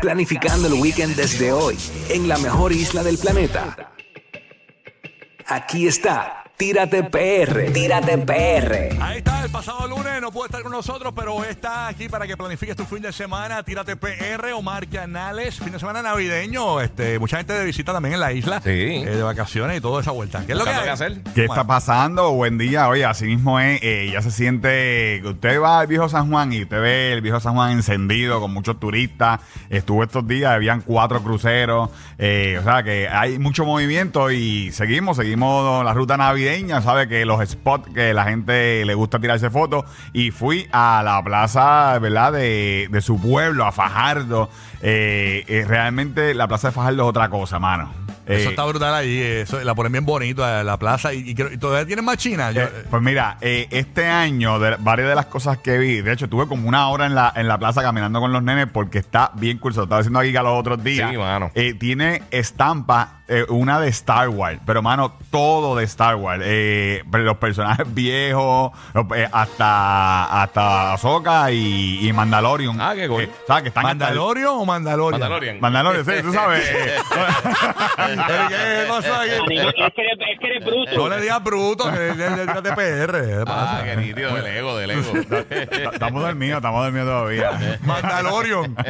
Planificando el weekend desde hoy en la mejor isla del planeta. Aquí está, Tírate PR, Tírate PR. Ahí está, el pasado lunes no puede estar con nosotros, pero está aquí para que planifiques tu fin de semana. Tírate PR, Omar Canales, fin de semana navideño. Este, mucha gente de visita también en la isla. Sí. eh, de vacaciones y toda esa vuelta. ¿Qué es lo que hay? qué hacer. ¿Qué está pasando? Buen día. Oye, así mismo es. eh, ya se siente que usted va al viejo San Juan y usted ve el viejo San Juan encendido con muchos turistas. Estuvo estos días, habían cuatro cruceros. eh, o sea que hay mucho movimiento y seguimos, seguimos la ruta navideña. Sabe que los spots que la gente le gusta tirarse fotos. Y fui a la plaza, ¿verdad? De, de su pueblo, a Fajardo. Eh, eh, realmente la plaza de Fajardo es otra cosa, mano. Eso Eh, está brutal ahí. Eso, la ponen bien bonito a la plaza. Y, y creo- y todavía tienen más China. Yo- Eh, pues mira, eh, este año, de, varias de las cosas que vi, de hecho, estuve como una hora en la, en la plaza caminando con los nenes porque está bien lo estaba diciendo aquí los otros días. Sí, mano. Eh, tiene estampa, eh, una de Star Wars, pero mano, todo de Star Wars. Eh, los personajes viejos, eh, hasta, hasta Ahsoka y, y Mandalorian. Ah, qué cool. Eh, ¿Sabes? Que están ¿Mandalorian o Mandalorian? Mandalorian. Mandalorian, sí, tú sabes. ¿Qué pasó aquí? Amigo, es que eres, es que eres bruto. No le digas bruto, que es de Tírate PR. ¿Qué Ah, pasa? qué nítido, del ego, del ego. estamos dormidos, estamos dormidos todavía. Mandalorian.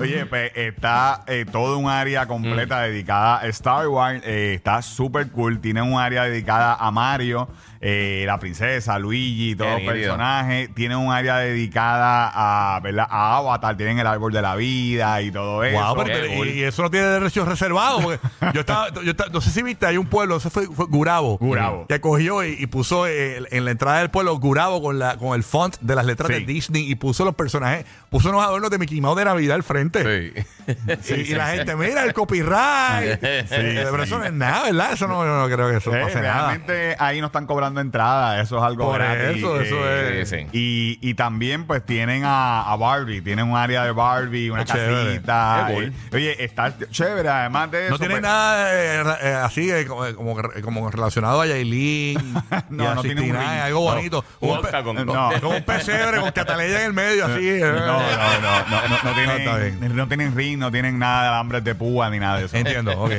Oye, pues está eh, todo un área completa dedicada a Star Wars. eh, está súper cool. Tiene un área dedicada a Mario, eh, la princesa, Luigi, todos los personajes. Tiene un área dedicada a, ¿verdad? a Avatar. Tienen el árbol de la vida y todo eso. Wow, pero- Qué cool. y, y eso no tiene derechos reservados. Porque yo estaba, yo estaba- no sé si viste, hay un pueblo, ese fue, fue Gurabo. Gurabo. Que cogió y, y puso eh, en la entrada del pueblo Gurabo con, la, con el font de las letras Sí. de Disney y puso los personajes, puso unos adornos de Mickey Mouse de Navidad al frente. Sí. Sí, y la gente, mira el copyright. Eh, pero eso no es nada, ¿verdad? Eso no, yo no creo que eso Eh, pase nada. realmente ahí no están cobrando entrada. Eso es algo Por gratis. eso, eso es. Sí, sí. Y, y también pues tienen a, a Barbie, tienen un área de Barbie, una chévere. casita. Qué cool. eh, Oye, está chévere, además de eso. No tiene pues, nada eh, así eh, como, como, como relacionado a Yailin. No, y a no tiene un 69, ring. algo No. bonito. Un Un. No. Como un pesebre con catalella en el medio, así. No, no, no, no, no, no tienen, no tienen ring, no tienen nada de alambres de púa ni nada de eso. Entiendo, ok.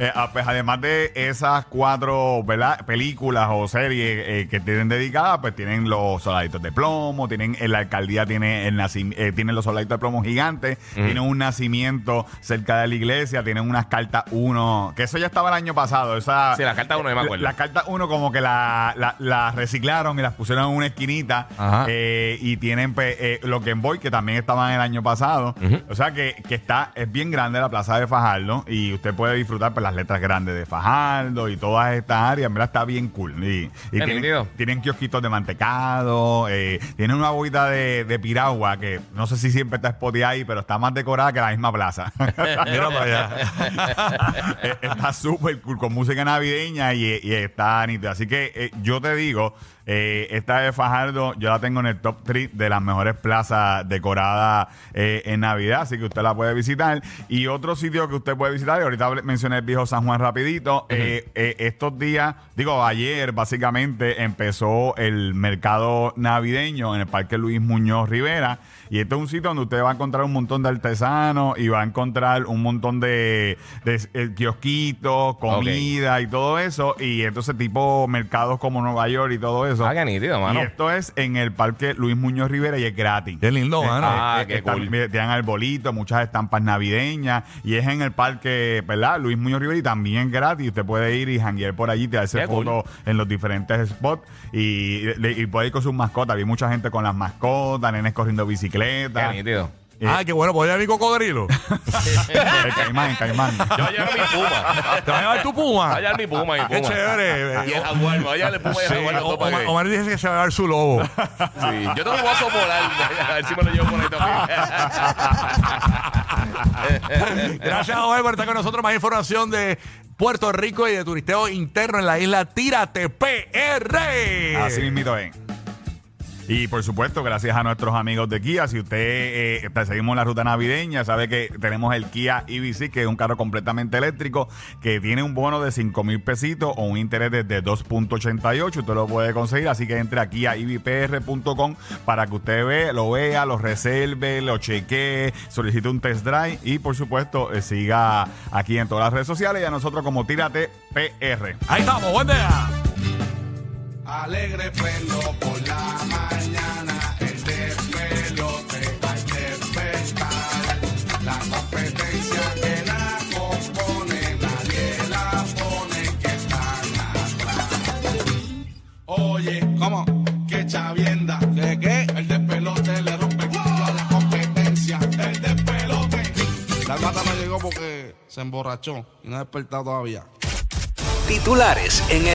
Eh, ah, pues además de esas cuatro ¿verdad? películas o series eh, que tienen dedicadas, pues tienen los soldaditos de plomo, tienen en la alcaldía tiene el eh, tienen los soldaditos de plomo gigantes, tienen un nacimiento cerca de la iglesia, tienen unas cartas uno, que eso ya estaba el año pasado, esa Sí, las cartas uno, yo me acuerdo. Las cartas uno como que la- la- las reciclaron y las pusieron en una esquinita eh, y tienen pues, eh, los Game Boy que también estaban el año pasado. O sea que, que está, es bien grande la plaza de Fajardo y usted puede disfrutar pues, las letras grandes de Fajardo y todas estas áreas. En verdad está bien cool. Y, tienen, tienen kiosquitos de mantecado, eh, tienen una agüita de, de piragua que no sé si siempre está spoteada ahí, pero está más decorada que la misma plaza. Mira para allá. Eh, está súper cool con música navideña y, y está nítido. Así que eh, yo te digo, eh, esta de Fajardo yo la tengo en el top 3 de las mejores plazas decoradas eh, en Navidad, así que usted la puede visitar. Y otro sitio que usted puede visitar, y ahorita mencioné el viejo San Juan rapidito, eh, eh, estos días, digo ayer básicamente empezó el mercado navideño en el Parque Luis Muñoz Rivera. Y este es un sitio donde usted va a encontrar un montón de artesanos y va a encontrar un montón de, de, eh, kiosquitos, comida y todo eso. Y entonces tipo mercados como Nueva York y todo eso. Ah, qué nítido, Y esto es en el Parque Luis Muñoz Rivera y es gratis. Qué lindo, mano. Ah, qué cool. Tienen arbolito, muchas estampas navideñas y es en el parque, ¿verdad? Luis Muñoz Rivera y también gratis. Usted puede ir y janguear por allí, Qué cool. fotos en los diferentes spots y, y puede ir con sus mascotas. Vi mucha gente con las mascotas, nenes corriendo Qué bicicleta. Eh, Ah, qué bueno, ¿puedo llevar mi cocodrilo? el caimán, el caimán. Yo voy a llevar mi puma. ¿Te vas a llevar tu Voy puma? a llevar mi puma, mi Qué puma. chévere. Y el jaguar, me voy a llevar el puma y el Sí, jaguar. las dos para Omar, dice que se va a llevar su lobo. Sí, yo tengo un oso polar. A ver si me lo llevo por ahí también. Gracias, Omar, por estar con nosotros. Más información de Puerto Rico y de turisteo interno en la isla Tírate PR. Así mismito es. Y por supuesto, gracias a nuestros amigos de Kia, si usted eh, seguimos la ruta navideña, sabe que tenemos el Kia EV6, que es un carro completamente eléctrico, que tiene un bono de 5 mil pesitos o un interés de 2.88. Usted lo puede conseguir, así que entre aquí a evpr.com para que usted vea, lo vea, lo reserve, lo chequee, solicite un test drive y por supuesto eh, siga aquí en todas las redes sociales y a nosotros como Tírate PR. Ahí estamos, buen día. Alegre pelo por la mañana, el despelote hay que despertar. La competencia que la compone, nadie la pone que están atrás. Oye, ¿cómo? Que chavienda, ¿qué qué? El despelote le rompe el culo a la competencia, el despelote. La gata no llegó porque se emborrachó y no ha despertado todavía. Titulares en